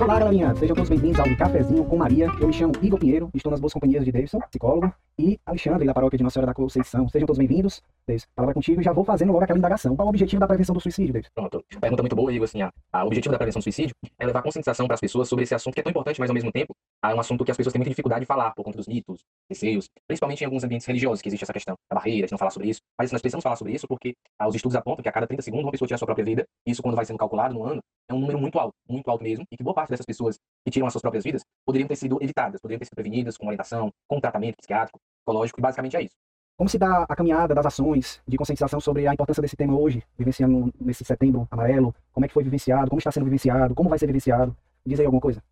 Olá, galerinha! Sejam todos bem-vindos ao Cafezinho com Maria. Eu me chamo Igor Pinheiro, estou nas boas companhias de Davidson, psicólogo, e Alexandre, da paróquia de Nossa Senhora da Conceição. Sejam todos bem-vindos. Davidson, palavra contigo e já vou fazendo logo aquela indagação. Qual é o objetivo da prevenção do suicídio, Davidson? Pronto. Pergunta muito boa, Igor. Assim, ah, o objetivo da prevenção do suicídio é levar conscientização para as pessoas sobre esse assunto que é tão importante, mas ao mesmo tempo é um assunto que as pessoas têm muita dificuldade de falar por conta dos mitos, receios, principalmente em alguns ambientes religiosos, que existe essa questão da barreira, de não falar sobre isso. Mas nós precisamos falar sobre isso porque ah, os estudos apontam que a cada 30 segundos uma pessoa tira a sua própria vida. Isso, quando vai sendo calculado no ano, é um número muito alto, muito alto mesmo, e que boa parte dessas pessoas que tiram as suas próprias vidas poderiam ter sido evitadas, poderiam ter sido prevenidas com orientação, com tratamento psiquiátrico, psicológico, e basicamente é isso. Como se dá a caminhada das ações de conscientização sobre a importância desse tema hoje, vivenciando nesse setembro amarelo? Como é que foi vivenciado? Como está sendo vivenciado? Como vai ser vivenciado? Diz aí alguma coisa.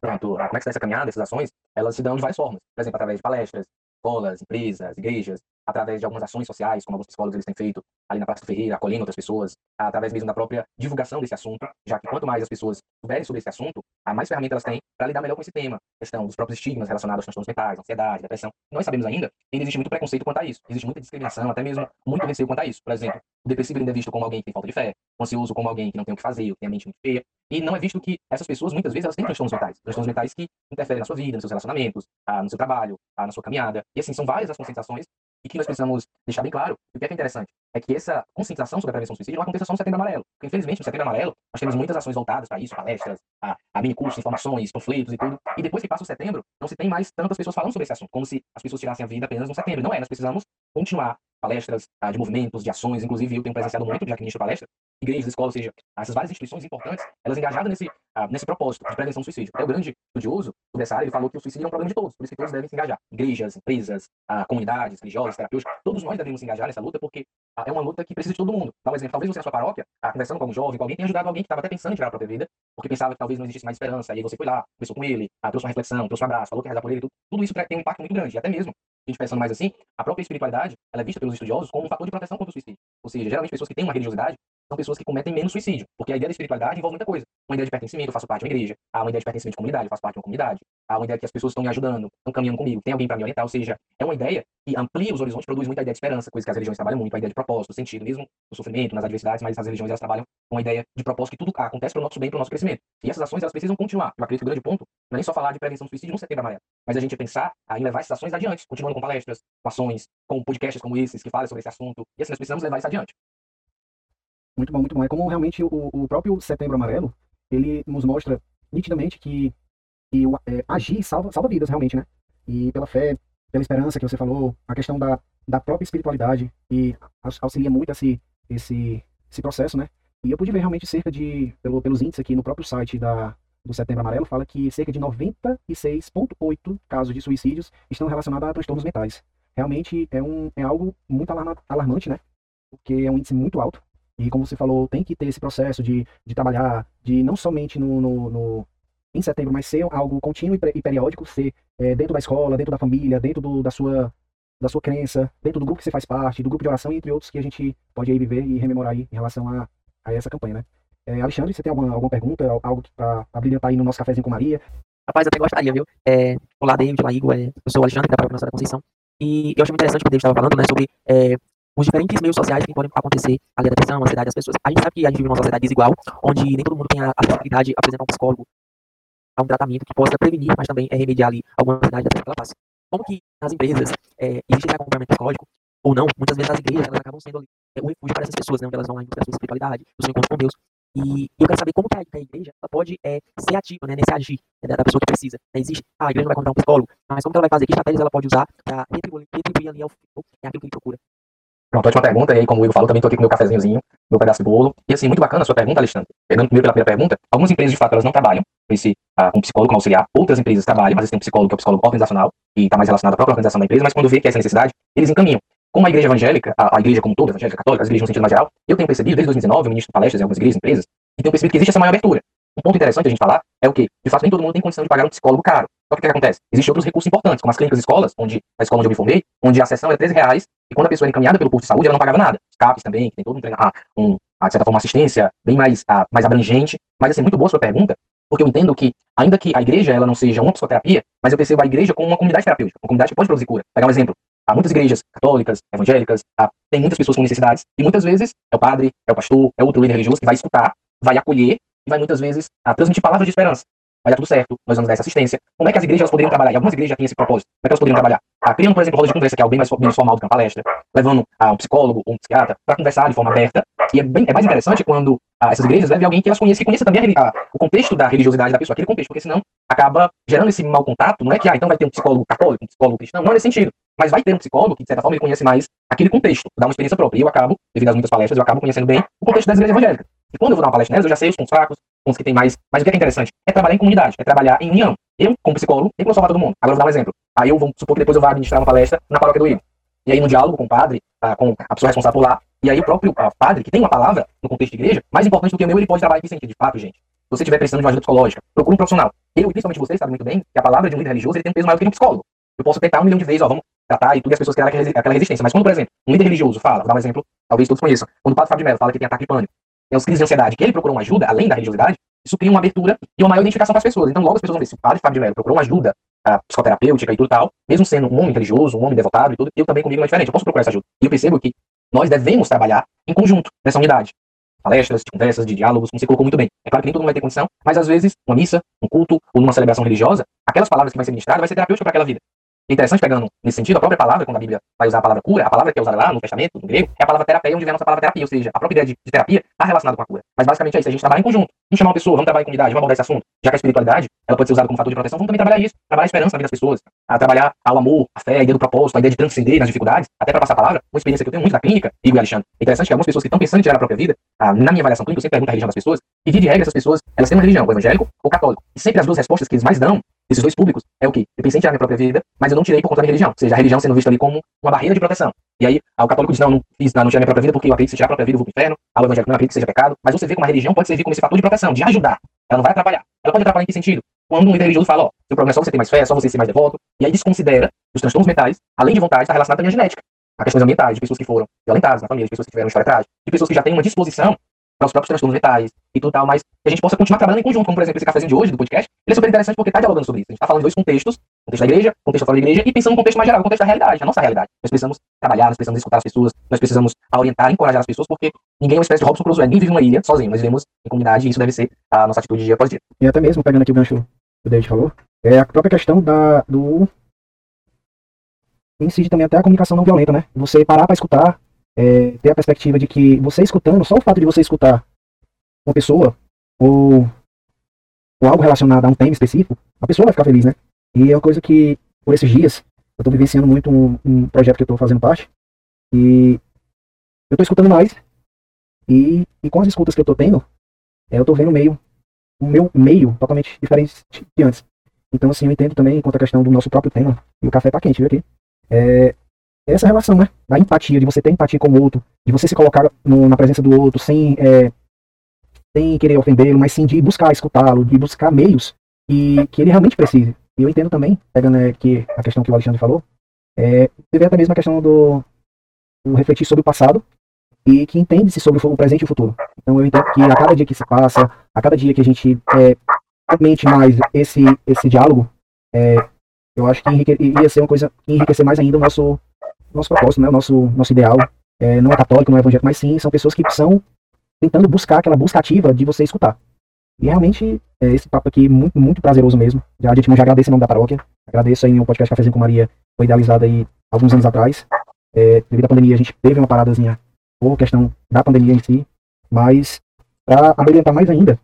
Pronto, como é que está essa caminhada, essas ações? Elas se dão de várias formas. Por exemplo, através de palestras, escolas, empresas, igrejas, através de algumas ações sociais, como alguns psicólogos eles têm feito ali na Praça do Ferreira, acolhendo outras pessoas, através mesmo da própria divulgação desse assunto, já que quanto mais as pessoas souberem sobre esse assunto, a mais ferramentas elas têm para lidar melhor com esse tema. Questão dos próprios estigmas relacionados aos transtornos mentais, ansiedade, depressão. Nós sabemos ainda que existe muito preconceito quanto a isso, existe muita discriminação, até mesmo muito receio quanto a isso. Por exemplo, o depressivo ainda é visto como alguém que tem falta de fé, ansioso como alguém que não tem o que fazer, que tem a mente muito feia, e não é visto que essas pessoas, muitas vezes, elas têm transtornos mentais. Transtornos mentais que interferem na sua vida, nos seus relacionamentos, ah, no seu trabalho, ah, na sua caminhada. E assim, são várias as conscientizações e que nós precisamos deixar bem claro, o que é, que é interessante, é que essa conscientização sobre a prevenção do suicídio não aconteça só no Setembro Amarelo. Porque, infelizmente, no Setembro Amarelo, nós temos muitas ações voltadas para isso, palestras, a, a mini cursos, informações, panfletos e tudo. E depois que passa o setembro, não se tem mais tantas pessoas falando sobre esse assunto, como se as pessoas tirassem a vida apenas no setembro. Não é, nós precisamos continuar palestras ah, de movimentos, de ações, inclusive eu tenho presenciado muito, que ministro palestra, igrejas, escolas, ou seja, essas várias instituições importantes, elas engajadas nesse, uh, nesse propósito de prevenção do suicídio. Até o grande estudioso dessa área, ele falou que o suicídio é um problema de todos, por isso que todos devem se engajar. Igrejas, empresas, uh, comunidades religiosas, terapêuticas, todos nós devemos se engajar nessa luta, porque uh, é uma luta que precisa de todo mundo. Dá um exemplo, talvez você na sua paróquia, conversando com algum jovem, com alguém, tenha ajudado alguém que estava até pensando em tirar a própria vida, porque pensava que talvez não existisse mais esperança, e aí você foi lá, conversou com ele, trouxe uma reflexão, trouxe um abraço, falou que ia rezar por ele, tudo, tudo isso tem um impacto muito grande, até mesmo a gente pensando mais assim, a própria espiritualidade, ela é vista pelos estudiosos como um fator de proteção contra o suicídio. Ou seja, geralmente pessoas que têm uma religiosidade são pessoas que cometem menos suicídio, porque a ideia da espiritualidade envolve muita coisa. Uma ideia de pertencimento, eu faço parte de uma igreja. Há uma ideia de pertencimento de comunidade, eu faço parte de uma comunidade. Há uma ideia que as pessoas estão me ajudando, estão caminhando comigo, tem alguém para me orientar. Ou seja, é uma ideia que amplia os horizontes, produz muita ideia de esperança, coisa que as religiões trabalham muito, a ideia de propósito, sentido, mesmo no sofrimento, nas adversidades, mas as religiões elas trabalham com a ideia de propósito que tudo acontece para o nosso bem, para o nosso crescimento. E essas ações elas precisam continuar. Eu acredito que o grande ponto não é nem só falar de prevenção do suicídio no setembro amarelo, mas a gente pensar em levar essas ações adiante, continuando com palestras, com ações, com podcasts como esses que falam sobre esse assunto. E assim nós precisamos levar isso adiante. Muito bom, muito bom. É como realmente o, o próprio Setembro Amarelo, ele nos mostra nitidamente que, que é, agir salva, salva vidas, realmente, né? E pela fé, pela esperança que você falou, a questão da, da própria espiritualidade, e auxilia muito esse, esse, esse processo, né? E eu pude ver realmente cerca de, pelo, pelos índices aqui no próprio site da, do Setembro Amarelo, fala que cerca de 96,8 casos de suicídios estão relacionados a transtornos mentais. Realmente é, um, é algo muito alarmante, né? Porque é um índice muito alto. E como você falou, tem que ter esse processo de, de trabalhar, de não somente no, no, no em setembro, mas ser algo contínuo e periódico, ser é, dentro da escola, dentro da família, dentro do, da, sua, da sua crença, dentro do grupo que você faz parte, do grupo de oração, entre outros que a gente pode aí viver e rememorar aí em relação a, a essa campanha, né? É, Alexandre, você tem alguma, alguma pergunta, algo para brilhantar aí no nosso cafezinho com Maria? Rapaz, até gostaria, viu? É, olá, David, olá, Igor, é, eu sou o Alexandre, da Nossa da Conceição, e eu acho muito interessante o que o David estava falando, né, sobre é, os diferentes meios sociais que podem acontecer ali a depressão, a ansiedade das pessoas. A gente sabe que a gente vive numa sociedade desigual, onde nem todo mundo tem a a apresentar um psicólogo a um tratamento que possa prevenir, mas também é remediar ali alguma ansiedade da pessoa que ela passa. Como que nas empresas é, existe acompanhamento psicológico ou não, muitas vezes as igrejas elas acabam sendo ali, é, um refúgio para essas pessoas, né, onde elas vão lá em busca da sua espiritualidade, do seu encontro com Deus. E eu quero saber como que a, igreja pode é, ser ativa né, nesse agir né, da pessoa que precisa. Né, existe, ah, a igreja não vai contratar um psicólogo, mas como que ela vai fazer? Que estratégias ela pode usar para retribuir, retribuir ali ao final é aquilo que ele procura? Pronto, ótima pergunta. E aí, como o Igor falou, também estou aqui com meu cafezinhozinho, meu pedaço de bolo. E assim, muito bacana a sua pergunta, Alexandre. Pegando primeiro pela primeira pergunta, algumas empresas, de fato, elas não trabalham com esse uh, um psicólogo como auxiliar. Outras empresas trabalham, mas eles têm um psicólogo que é o psicólogo organizacional e está mais relacionado à própria organização da empresa, mas quando vê que é essa necessidade, eles encaminham. Como a igreja evangélica, a, a igreja como toda, evangélica, católica, as igrejas no sentido mais geral, eu tenho percebido, desde 2019, eu ministro palestras em algumas igrejas, empresas, e tenho percebido que existe essa maior abertura. Um ponto interessante a gente falar é o que, de fato, nem todo mundo tem condição de pagar um psicólogo caro. Só que o que, acontece? Existem outros recursos importantes, como as clínicas escolas, onde a escola onde eu me formei, onde a sessão é 13 reais, e quando a pessoa era encaminhada pelo curso de saúde, ela não pagava nada. Os também, que tem todo um, ah, um ah, de certa forma, assistência bem mais, ah, mais abrangente. Mas, assim, muito boa a sua pergunta, porque eu entendo que, ainda que a igreja ela não seja uma psicoterapia, mas eu percebo a igreja como uma comunidade terapêutica, uma comunidade que pode produzir cura. Pegar um exemplo. Há muitas igrejas católicas, evangélicas, há, tem muitas pessoas com necessidades, e muitas vezes é o padre, é o pastor, é outro líder religioso que vai escutar, vai acolher e vai muitas vezes a transmitir palavras de esperança. Vai dar tudo certo, nós vamos dar essa assistência. Como é que as igrejas poderiam trabalhar? E algumas igrejas já têm esse propósito. Como é que elas poderiam trabalhar? Ah, criando, por exemplo, rodas de conversa, que é algo bem mais, menos formal do que uma palestra, levando ah, um psicólogo ou um psiquiatra para conversar de forma aberta. E é, bem, é mais interessante quando ah, essas igrejas levem alguém que elas conheçam, que conheça também a, o contexto da religiosidade da pessoa, aquele contexto, porque senão acaba gerando esse mau contato. Não é que, ah, então vai ter um psicólogo católico, um psicólogo cristão, não é nesse sentido. Mas vai ter um psicólogo que, de certa forma, ele conhece mais aquele contexto, dá uma experiência própria. E eu acabo, devido às muitas palestras, eu acabo conhecendo bem o contexto das igrejas evangélicas. E quando eu vou dar uma palestra nelas, eu já sei os pontos fracos, pontos que tem mais. Mas o que é, interessante? É trabalhar em comunidade, é trabalhar em união. Eu, como psicólogo, tenho que salvar todo mundo. Agora eu vou dar um exemplo. Aí eu vou supor que depois eu vá administrar uma palestra na paróquia do Igor. E aí, no diálogo com o padre, ah, com a pessoa responsável por lá, e aí o próprio ah, padre, que tem uma palavra no contexto de igreja, mais importante do que o meu, ele pode trabalhar que sentido? De fato, gente. Se você estiver precisando de uma ajuda psicológica, procure um profissional. Eu, e principalmente vocês, sabem muito bem que a palavra de um líder religioso ele tem um peso maior do que um psicólogo. Eu posso tentar um milhão de vezes, ó, vamos tratar e tudo, as pessoas criarem aquela resistência. Mas quando, por exemplo, um líder religioso fala, vou dar um exemplo, talvez todos conheçam, quando o padre Fábio de Mello fala que tem ataque de pânico, tem os crises de ansiedade, que ele procurou uma ajuda, além da religiosidade, isso cria uma abertura e uma maior identificação para as pessoas. Então, logo as pessoas vão ver se o padre Fábio de Mello procurou uma ajuda uh, psicoterapêutica e tudo tal, mesmo sendo um homem religioso, um homem devotado e tudo, eu também comigo não é diferente, eu posso procurar essa ajuda. E eu percebo que nós devemos trabalhar em conjunto nessa unidade. Palestras, conversas, de diálogos, como você colocou muito bem. É claro que nem todo mundo vai ter condição, mas às vezes, uma missa, um culto ou numa celebração religiosa, aquelas palavras que vai ser ministradas vai ser terapêutica para aquela vida. É interessante pegando nesse sentido, a própria palavra, quando a Bíblia vai usar a palavra cura, a palavra que é usada lá no Testamento, no grego, é a palavra terapia, onde vem a nossa palavra terapia, ou seja, a própria ideia de, de terapia está relacionada com a cura. Mas basicamente é isso, a gente trabalha em conjunto. Vamos chamar uma pessoa, vamos trabalhar em comunidade, vamos abordar esse assunto. Já que a espiritualidade, ela pode ser usada como fator de proteção, vamos também trabalhar isso, trabalhar a esperança na vida das pessoas, a trabalhar ao amor, a fé, a ideia do propósito, a ideia de transcender nas dificuldades, até para passar a palavra, uma experiência que eu tenho muito na clínica, Igor e Alexandre. É interessante que algumas pessoas que estão pensando em tirar a própria vida, ah, na minha avaliação clínica, eu sempre pergunto a religião das pessoas, e via de regra essas pessoas, elas têm uma religião, ou evangélico ou católico. E sempre as duas respostas que eles mais dão esses dois públicos é o que? Eu pensei em tirar minha própria vida, mas eu não tirei por conta da minha religião. Ou seja, a religião sendo vista ali como uma barreira de proteção. E aí, o católico diz, não, não fiz, não, não tirei minha própria vida porque eu acredito que se tirar a própria vida eu vou pro inferno. O evangélico não acredita que seja pecado. Mas você vê como a religião pode servir como esse fator de proteção, de ajudar. Ela não vai atrapalhar. Ela pode atrapalhar em que sentido? Quando um líder religioso fala, ó, seu problema é só você ter mais fé, é só você ser mais devoto. E aí desconsidera os transtornos mentais, além de vontade, está relacionado também à genética. A questões ambientais, de pessoas que foram violentadas na família, de pessoas que tiveram história trágica, de pessoas que já têm uma disposição para os próprios transtornos mentais e tudo tal, mas que a gente possa continuar trabalhando em conjunto, como por exemplo esse cafezinho de hoje, do podcast, ele é super interessante porque está dialogando sobre isso. A gente está falando de dois contextos, contexto da igreja, contexto fora da igreja, e pensando no contexto mais geral, contexto da realidade, a nossa realidade. Nós precisamos trabalhar, nós precisamos escutar as pessoas, nós precisamos orientar, encorajar as pessoas, porque ninguém é uma espécie de Robson Crusoe, ninguém vive numa ilha sozinho, nós vivemos em comunidade e isso deve ser a nossa atitude dia após dia. E até mesmo, pegando aqui o gancho que o David falou, é a própria questão da, do... incide também até a comunicação não violenta, né? Você parar para escutar, é, ter a perspectiva de que você escutando, só o fato de você escutar uma pessoa ou, ou algo relacionado a um tema específico, a pessoa vai ficar feliz, né? E é uma coisa que, por esses dias, eu estou vivenciando muito um, um, projeto que eu estou fazendo parte e eu estou escutando mais e, e com as escutas que eu estou tendo, é, eu estou vendo meio, o meu meio totalmente diferente de antes. Então, assim, eu entendo também quanto à questão do nosso próprio tema, e o café tá quente, viu aqui? É, essa relação, né? Da empatia, de você ter empatia com o outro, de você se colocar no, na presença do outro sem é, sem querer ofendê-lo, mas sim de buscar escutá-lo, de buscar meios e que ele realmente precise. E eu entendo também, pegando aqui a questão que o Alexandre falou, é, teve até mesmo a questão do, do refletir sobre o passado e que entende-se sobre o presente e o futuro. Então eu entendo que a cada dia que se passa, a cada dia que a gente é, aumente mais esse, esse diálogo, é, eu acho que iria ser uma coisa que enriquecer mais ainda o nosso, nosso propósito, né? o nosso, nosso ideal. É, não é católico, não é evangélico, mas sim, são pessoas que são tentando buscar aquela busca ativa de você escutar. E realmente, é, esse papo aqui muito, muito prazeroso mesmo. Já, de antemão, já agradeço em nome da paróquia. Agradeço aí o podcast Cafézinho com Maria, foi idealizado aí alguns anos atrás. É, devido à pandemia, a gente teve uma paradazinha por questão da pandemia em si. Mas, para abrilhantar mais ainda,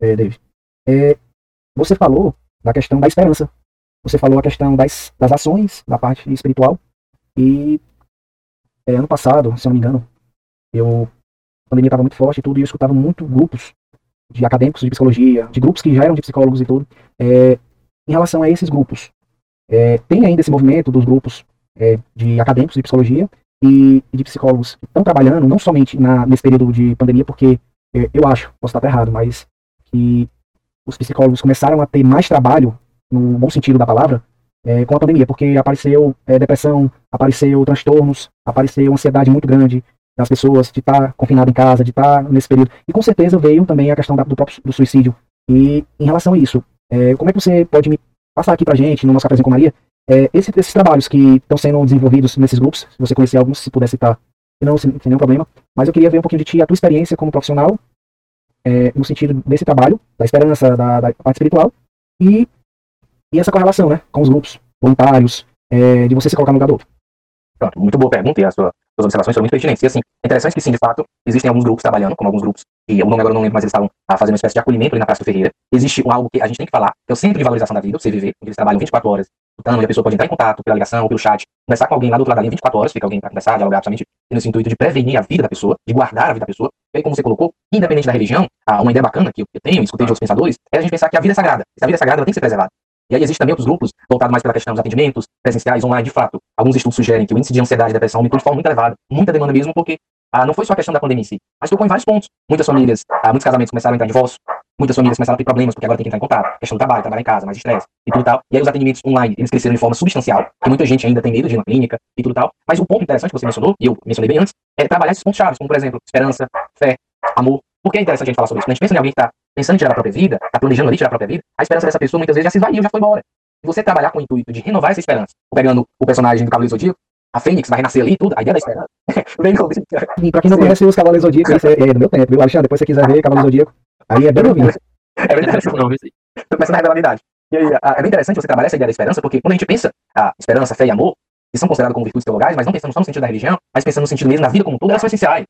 é, David, é, você falou da questão da esperança. Você falou a questão das, das ações, da parte espiritual. E é, ano passado, se eu não me engano, eu a pandemia estava muito forte e tudo, e eu escutava muito grupos de acadêmicos de psicologia, de grupos que já eram de psicólogos e tudo, é, em relação a esses grupos. É, tem ainda esse movimento dos grupos é, de acadêmicos de psicologia e, de psicólogos que estão trabalhando, não somente na, nesse período de pandemia, porque é, eu acho, posso estar errado, mas que os psicólogos começaram a ter mais trabalho, no bom sentido da palavra, é, com a pandemia, porque apareceu é, depressão, apareceu transtornos, apareceu ansiedade muito grande, das pessoas, de estar tá confinado em casa, de estar tá nesse período. E com certeza veio também a questão da, do próprio do suicídio. E em relação a isso, é, como é que você pode me passar aqui pra gente, no nosso Cafézinho com Maria, é, esse, esses trabalhos que estão sendo desenvolvidos nesses grupos, se você conhecer alguns, se puder citar, não, sem nenhum problema, mas eu queria ver um pouquinho de ti, a tua experiência como profissional, é, no sentido desse trabalho, da esperança, da, da parte espiritual, e, e essa correlação né, com os grupos voluntários, é, de você se colocar no lugar do outro. Pronto, muito boa pergunta e a sua suas observações foram muito pertinentes. E assim, é interessante que sim, de fato, existem alguns grupos trabalhando, como alguns grupos, e o nome agora não lembro, mas eles estavam ah, fazendo uma espécie de acolhimento ali na Praça do Ferreira. Existe algo que a gente tem que falar, que é o Centro de Valorização da Vida, o CVV, onde eles trabalham 24 horas, lutando, e a pessoa pode entrar em contato pela ligação ou pelo chat, conversar com alguém lá do outro lado da linha 24 horas, fica alguém para conversar, dialogar, somente nesse intuito de prevenir a vida da pessoa, de guardar a vida da pessoa. E aí, como você colocou, independente da religião, ah, uma ideia bacana que eu tenho, escutei de outros pensadores, é a gente pensar que a vida é sagrada. Se a vida é sagrada, ela tem que ser preservada. E aí existem também outros grupos voltados mais pela questão dos atendimentos presenciais, online, de fato. Alguns estudos sugerem que o índice de ansiedade e depressão aumentou de forma muito elevada, muita demanda mesmo, porque ah, não foi só a questão da pandemia em si, mas tocou em vários pontos. Muitas famílias, ah, muitos casamentos começaram a entrar em divórcio, muitas famílias começaram a ter problemas, porque agora tem que entrar em contato, questão do trabalho, trabalhar em casa, mais estresse e tudo tal. E aí os atendimentos online, eles cresceram de forma substancial, que muita gente ainda tem medo de ir na clínica e tudo tal. Mas o ponto interessante que você mencionou, e eu mencionei bem antes, é trabalhar esses pontos chaves, como por exemplo, esperança, fé, amor. Por que é interessante a gente falar sobre isso? Quando a gente pensa em alguém que está pensando em tirar a própria vida, está planejando ali tirar a própria vida, a esperança dessa pessoa muitas vezes já se esvaiu, já foi embora você trabalhar com o intuito de renovar essa esperança, pegando o personagem do Cavaleiro Zodíaco, a Fênix vai renascer ali e tudo, a ideia da esperança. e pra quem não conhece os Cavaleiros Zodíacos, isso é, é, do meu tempo, viu, Alexandre? Depois você quiser ver Cavaleiro Zodíaco, aí é bem novinho. É verdade, não, Tô começando a revelar a idade. E aí, é bem interessante você trabalhar essa ideia da esperança, porque quando a gente pensa a esperança, fé e amor, que são considerados como virtudes teologais, mas não pensando só no sentido da religião, mas pensando no sentido mesmo da vida como um todo, elas são essenciais.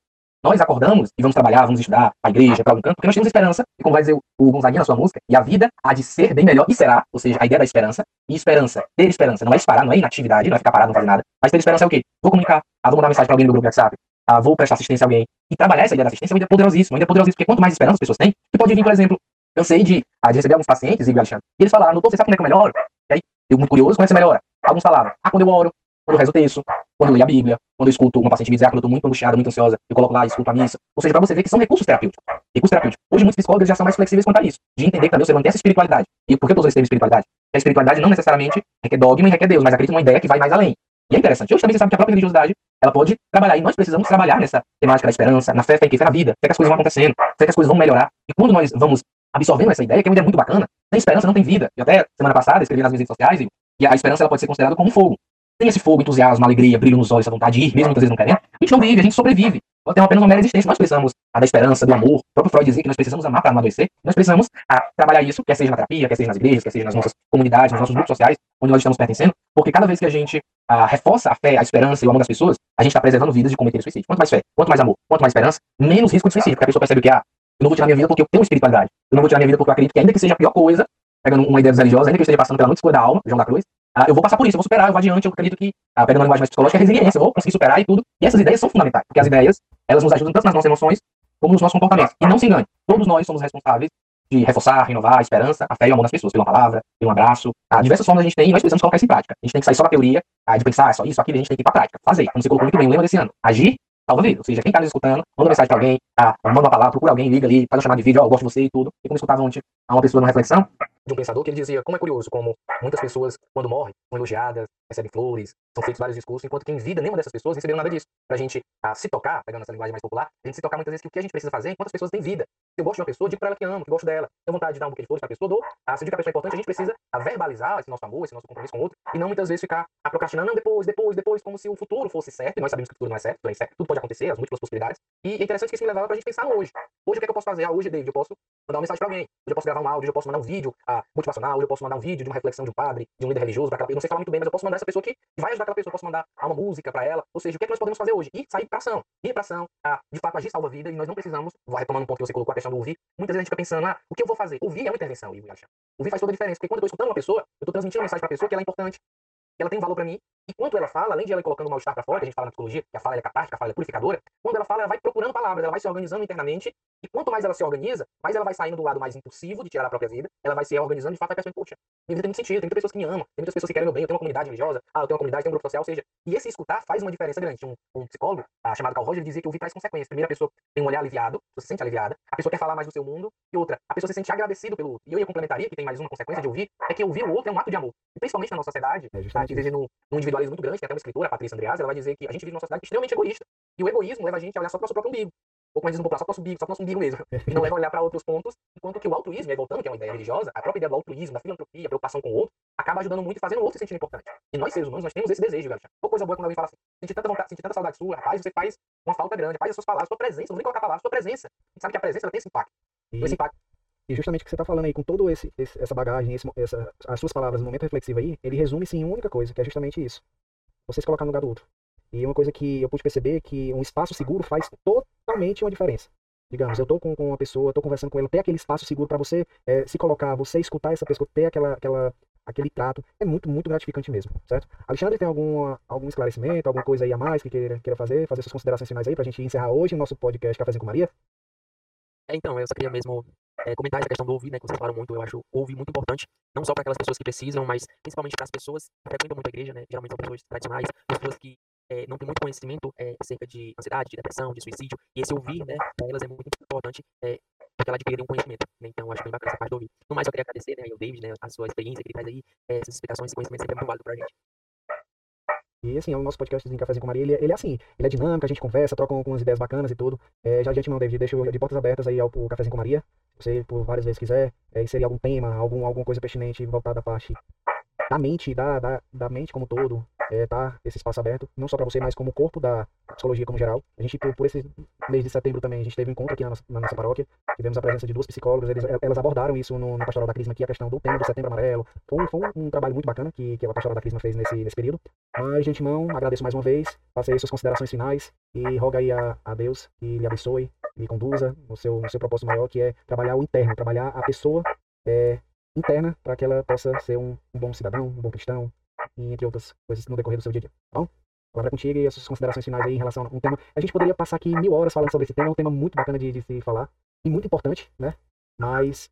Nós acordamos e vamos trabalhar, vamos estudar, a igreja, para algum canto, porque nós temos esperança, e como vai dizer o, Gonzaguinha na sua música, e a vida há de ser bem melhor, e será, ou seja, a ideia da esperança, e esperança, ter esperança, não é disparar, não é inatividade, não é ficar parado, não fazer nada, mas ter esperança é o quê? Vou comunicar, ah, vou mandar mensagem para alguém no grupo WhatsApp, ah, vou prestar assistência a alguém, e trabalhar essa ideia da assistência é uma ideia poderosíssima, uma ideia poderosíssima, porque quanto mais esperança as pessoas têm, que pode vir, por exemplo, eu sei de, ah, de receber alguns pacientes, e Alexandre, e eles falaram, doutor, você sabe como é que eu melhoro? E aí, eu muito curioso, como é que você melhora? Alguns falaram, ah, quando eu oro, quando eu rezo o texto, quando eu leio a Bíblia, quando eu escuto uma paciente me dizer, ah, eu estou muito angustiada, muito ansiosa, eu coloco lá e escuto a missa. Ou seja, para você ver que são recursos terapêuticos. Recursos terapêuticos. Hoje muitos psicólogos já são mais flexíveis quanto a isso, de entender que também você mantém essa espiritualidade. E por que eu estou usando esse termo espiritualidade? Porque a espiritualidade não necessariamente requer dogma e requer Deus, mas acredita numa ideia que vai mais além. E é interessante. Hoje também você sabe que a própria religiosidade, ela pode trabalhar, e nós precisamos trabalhar nessa temática da esperança, na fé, fé que fé na vida, fé que as coisas vão acontecendo, fé que as coisas vão melhorar. E quando nós vamos absorvendo essa ideia, que é uma ideia muito bacana, sem esperança não tem vida. E até semana passada escrevi nas minhas redes sociais, e, a esperança ela pode ser considerada como fogo tem esse fogo, entusiasmo, alegria, brilho nos olhos, essa vontade de ir, mesmo muitas vezes não querendo, a gente não vive, a gente sobrevive. Nós temos apenas uma mera existência. Nós precisamos a da esperança, do amor. O próprio Freud dizia que nós precisamos amar para não adoecer. Nós precisamos a, trabalhar isso, quer seja na terapia, quer seja nas igrejas, quer seja nas nossas comunidades, nos nossos grupos sociais, onde nós estamos pertencendo, porque cada vez que a gente a, reforça a fé, a esperança e o amor das pessoas, a gente está preservando vidas de cometer suicídio. Quanto mais fé, quanto mais amor, quanto mais esperança, menos risco de suicídio, porque a pessoa percebe que, ah, eu não vou tirar minha vida porque eu tenho espiritualidade. Eu não vou tirar minha vida porque eu acredito que ainda que seja a pior coisa, pegando uma ideia dos religiosos, ainda que eu esteja passando pela noite escura da alma, João da Cruz, ah, eu vou passar por isso, eu vou superar, eu vou adiante, eu acredito que, ah, pegando uma linguagem mais psicológica, é resiliência, eu vou conseguir superar e tudo. E essas ideias são fundamentais, porque as ideias, elas nos ajudam tanto nas nossas emoções, como nos nossos comportamentos. E não se engane, todos nós somos responsáveis de reforçar, renovar a esperança, a fé e o amor das pessoas, pela palavra, pelo um abraço. Ah, diversas formas a gente tem e nós precisamos colocar isso em prática. A gente tem que sair só da teoria, ah, de pensar, ah, só isso, aquilo, a gente tem que ir pra prática, fazer. Como você colocou muito bem, lembra desse ano. Agir salva vida. Ou seja, quem está nos escutando, manda mensagem pra alguém, ah, manda uma palavra, procura alguém, liga ali, faz uma chamada de vídeo, ó, oh, gosto de você e tudo. E como eu escutava ontem a uma pessoa numa reflexão, de um pensador que ele dizia como é curioso como muitas pessoas, quando morrem, são elogiadas, recebem flores, são feitos vários discursos, enquanto que em vida nenhuma dessas pessoas receberam nada disso. Pra gente se tocar, pegando essa linguagem mais popular, a gente se tocar muitas vezes que o que a gente precisa fazer enquanto as pessoas têm vida. Se eu gosto de uma pessoa, digo pra ela que amo, que gosto dela, tenho vontade de dar um buquê de flores pra pessoa, dou. Ah, se eu digo que a pessoa é importante, a gente precisa verbalizar esse nosso amor, esse nosso compromisso com o outro, e não muitas vezes ficar ah, procrastinando, não, depois, depois, depois, como se o futuro fosse certo, e nós sabemos que o futuro não é certo, tudo, é incerto, tudo pode acontecer, as múltiplas possibilidades. E é interessante que isso me levava pra gente pensar hoje. Hoje o que, é que eu posso fazer? Ah, hoje, David, eu posso mandar uma mensagem pra alguém, hoje eu posso gravar um áudio, hoje eu posso mandar um vídeo ah, motivacional, hoje eu posso mandar um vídeo de uma reflexão de um padre, de um líder religioso, pra aquela... eu não sei falar muito bem, mas eu posso mandar essa pessoa que vai ajudar aquela pessoa, posso mandar uma música para ela. Ou seja, o que, é que nós podemos fazer hoje? Ir sair para ação. Ir para ação, a, de fato, agir salva vida e nós não precisamos, vou retomando um ponto que você colocou, a questão do ouvir. Muitas vezes a gente fica pensando, ah, o que eu vou fazer? Ouvir é uma intervenção, Igor Ouvir faz toda a diferença, porque quando eu estou escutando uma pessoa, eu estou transmitindo uma mensagem para a pessoa que ela é importante, ela tem valor para mim, e quanto ela fala, além de ela ir colocando o mal-estar para fora, que a gente fala na psicologia, que a fala é catártica, a fala é purificadora, quando ela fala, ela vai procurando palavras, ela vai se organizando internamente, e quanto mais ela se organiza, mais ela vai saindo do lado mais impulsivo de tirar a própria vida, ela vai se organizando, de fato, vai pensando, poxa, minha vida tem muito sentido, tem muitas pessoas que me amam, tem muitas pessoas que querem meu bem, eu tenho uma comunidade religiosa, ah, eu tenho uma comunidade, tenho um grupo social, ou seja, e esse escutar faz uma diferença grande. Um, um psicólogo, ah, chamado Carl Roger, dizia que ouvir traz consequências. Primeiro, a pessoa tem um olhar aliviado, você se sente aliviada, a pessoa quer falar mais do seu mundo, e outra, a pessoa se sente agradecido pelo outro. E eu ia complementaria, que tem mais uma consequência de ouvir, é que ouvir o outro é um ato de amor. E principalmente na nossa sociedade, é a gente vive num, num individualismo muito grande, tem até uma escritora, a Patrícia Andreas, ela vai dizer que a gente vive numa sociedade extremamente egoísta. E o egoísmo leva a gente a olhar só para o nosso próprio umbigo. Ou como diz no popular, só para o nosso umbigo, só para o nosso umbigo mesmo. E não leva a olhar para outros pontos, enquanto que o altruísmo, e voltando, que é uma ideia religiosa, a própria ideia do altruísmo, da filantropia, a preocupação com o outro, acaba ajudando muito e fazendo o outro se sentir importante. E nós, seres humanos, nós temos esse desejo, galera. Uma coisa boa quando alguém fala assim, sentir tanta vontade, sentir tanta saudade sua, rapaz, você faz uma falta grande, faz as suas palavras, sua presença, não vou nem colocar palavras, sua presença. A gente sabe que a presença ela tem esse impacto. Esse impacto. E justamente o que você está falando aí, com toda esse, esse- essa bagagem, esse essa, as suas palavras no momento reflexivo aí, ele resume-se em uma única coisa, que é justamente isso. Você se colocar no lugar do outro. E uma coisa que eu pude perceber é que um espaço seguro faz totalmente uma diferença. Digamos, eu tô com, com uma pessoa, tô conversando com ela, ter aquele espaço seguro para você eh, se colocar, você escutar essa pessoa, ter aquela, aquela, aquele trato, é muito, muito gratificante mesmo, certo? Alexandre, tem alguma, algum esclarecimento, alguma coisa aí a mais que queira, queira fazer, fazer suas considerações finais aí pra gente encerrar hoje o nosso podcast Cafézinho com Maria? É, então, eu só queria mesmo é, comentar essa questão do ouvir, né, que vocês falaram muito, eu acho ouvir muito importante, não só para aquelas pessoas que precisam, mas principalmente para as pessoas que frequentam muito a igreja, né, geralmente são pessoas tradicionais, pessoas que é, não têm muito conhecimento é, acerca de ansiedade, de depressão, de suicídio, e esse ouvir, né, para elas é muito importante, é, porque ela adquirirem um conhecimento, né, então acho bem bacana essa parte do ouvir. No mais, eu queria agradecer, né, ao David, né, a sua experiência que ele traz aí, é, essas explicações, esse conhecimento sempre é muito válido pra gente. E assim, o nosso podcast de Cafézinho com Maria, ele, é- ele é assim, ele é dinâmico, a gente conversa, troca algumas ideias bacanas e tudo. É, já de antemão, David, deixo de portas abertas aí ao Cafézinho com Maria. Se você, por várias vezes quiser, é, inserir algum tema, algum, alguma coisa pertinente voltada à parte da mente, da, da, da mente como todo, é, tá esse espaço aberto, não só para você, mas como corpo da psicologia como geral. A gente, por, por esse mês de setembro também, a gente teve um encontro aqui na nossa, na nossa paróquia, tivemos a presença de duas psicólogas, eles, elas abordaram isso no, no Pastoral da Crisma aqui, a questão do tema do setembro amarelo. Foi, foi um, um trabalho muito bacana que, que a Pastoral da Crisma fez nesse, nesse período. Mas, de antemão, agradeço mais uma vez, aí suas considerações finais e roga aí a, a Deus que lhe abençoe, lhe conduza no seu, no seu propósito maior, que é trabalhar o interno, trabalhar a pessoa é, interna para que ela possa ser um, bom cidadão, um bom cristão, e entre outras coisas no decorrer do seu dia a dia. Tá bom? Palavra contigo e as suas considerações finais aí em relação a um tema. A gente poderia passar aqui mil horas falando sobre esse tema, é um tema muito bacana de, de se falar e muito importante, né? Mas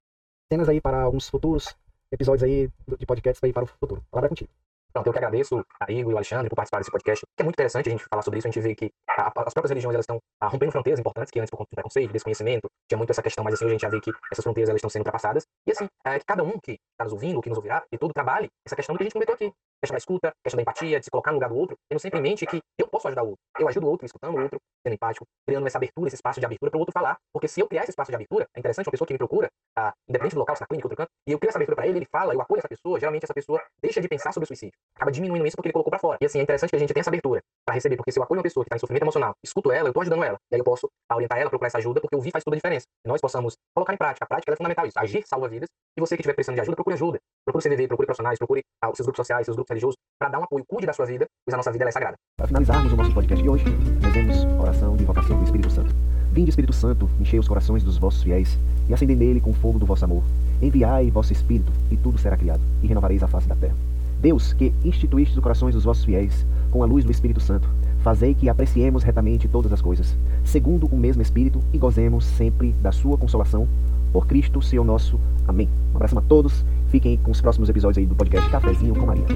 cenas aí para alguns futuros episódios aí de podcasts aí para o futuro. Palavra contigo. Pronto, eu que agradeço a Igor e o Alexandre por participar desse podcast, que é muito interessante a gente falar sobre isso. A gente vê que a- as próprias religiões elas estão rompendo fronteiras importantes, que antes por conta do preconceito, desconhecimento, tinha muito essa questão, mas assim, hoje a gente já vê que essas fronteiras elas estão sendo ultrapassadas. E assim, é, que cada um que está nos ouvindo, que nos ouvirá, e todo trabalhe essa questão do que a gente comentou aqui. Questão da escuta, questão da empatia, de se colocar no lugar do outro, tendo sempre em mente que eu posso ajudar o outro. Eu ajudo o outro, escutando o outro, sendo empático, criando essa abertura, esse espaço de abertura para o outro falar. Porque se eu criar esse espaço de abertura, é interessante uma pessoa que me procura, ah, independente do local, se na clínica, outro canto, e eu crio essa abertura para ele, ele fala, eu acolho essa pessoa, geralmente essa pessoa deixa de pensar sobre o suicídio. Acaba diminuindo isso porque ele colocou para fora. E assim, é interessante que a gente tenha essa abertura para receber, porque se eu acolho uma pessoa que está em sofrimento emocional, escuto ela, eu tô ajudando ela. E aí eu posso orientar ela, procurar essa ajuda, porque ouvir faz toda a diferença. E nós possamos colocar em prática. A prática é fundamental isso. Agir salva vidas. E você que estiver precisando de ajuda, procure ajuda. Procure CVV, procure profissionais, procure ah, os seus grupos sociais, seus grupos religiosos, para dar um apoio, cuide da sua vida, pois a nossa vida é sagrada. Para finalizarmos o nosso podcast de hoje, rezemos oração de invocação do Espírito Santo. Vinde, Espírito Santo, enchei os corações dos vossos fiéis e acendei nele com o fogo do vosso amor. Enviai vosso Espírito e tudo será criado e renovareis a face da terra. Deus, que instituíste os corações dos vossos fiéis com a luz do Espírito Santo, fazei que apreciemos retamente todas as coisas, segundo o mesmo Espírito e gozemos sempre da sua consolação. Por Cristo, Senhor nosso. Amém. Um abraço a todos. Fiquem com os próximos episódios aí do podcast Cafezinho com Maria.